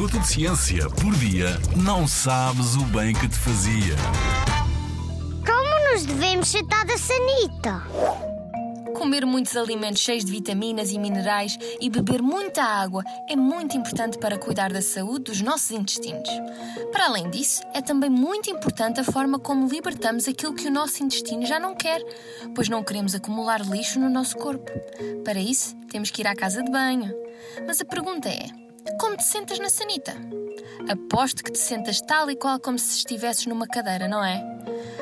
minuto de ciência por dia, não sabes o bem que te fazia. Como nos devemos tratar da sanita? Comer muitos alimentos cheios de vitaminas e minerais e beber muita água é muito importante para cuidar da saúde dos nossos intestinos. Para além disso, é também muito importante a forma como libertamos aquilo que o nosso intestino já não quer, pois não queremos acumular lixo no nosso corpo. Para isso, temos que ir à casa de banho. Mas a pergunta é: como te sentas na sanita? Aposto que te sentas tal e qual como se estivesses numa cadeira, não é?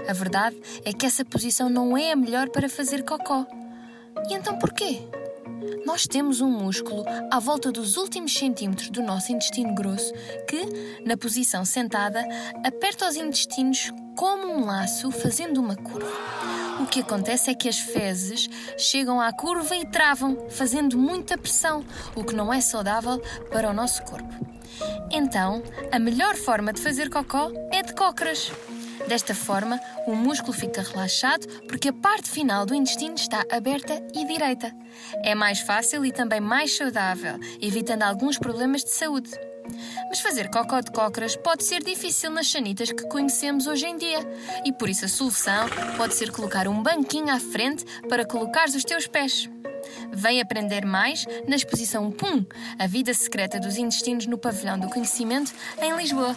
A verdade é que essa posição não é a melhor para fazer cocó. E então porquê? Nós temos um músculo à volta dos últimos centímetros do nosso intestino grosso que, na posição sentada, aperta os intestinos como um laço, fazendo uma curva. O que acontece é que as fezes chegam à curva e travam, fazendo muita pressão, o que não é saudável para o nosso corpo. Então, a melhor forma de fazer cocó é de cócoras. Desta forma, o músculo fica relaxado porque a parte final do intestino está aberta e direita. É mais fácil e também mais saudável, evitando alguns problemas de saúde. Mas fazer cocó de cócoras pode ser difícil nas sanitas que conhecemos hoje em dia. E por isso a solução pode ser colocar um banquinho à frente para colocares os teus pés. Vem aprender mais na exposição PUM, a vida secreta dos intestinos no Pavilhão do Conhecimento, em Lisboa.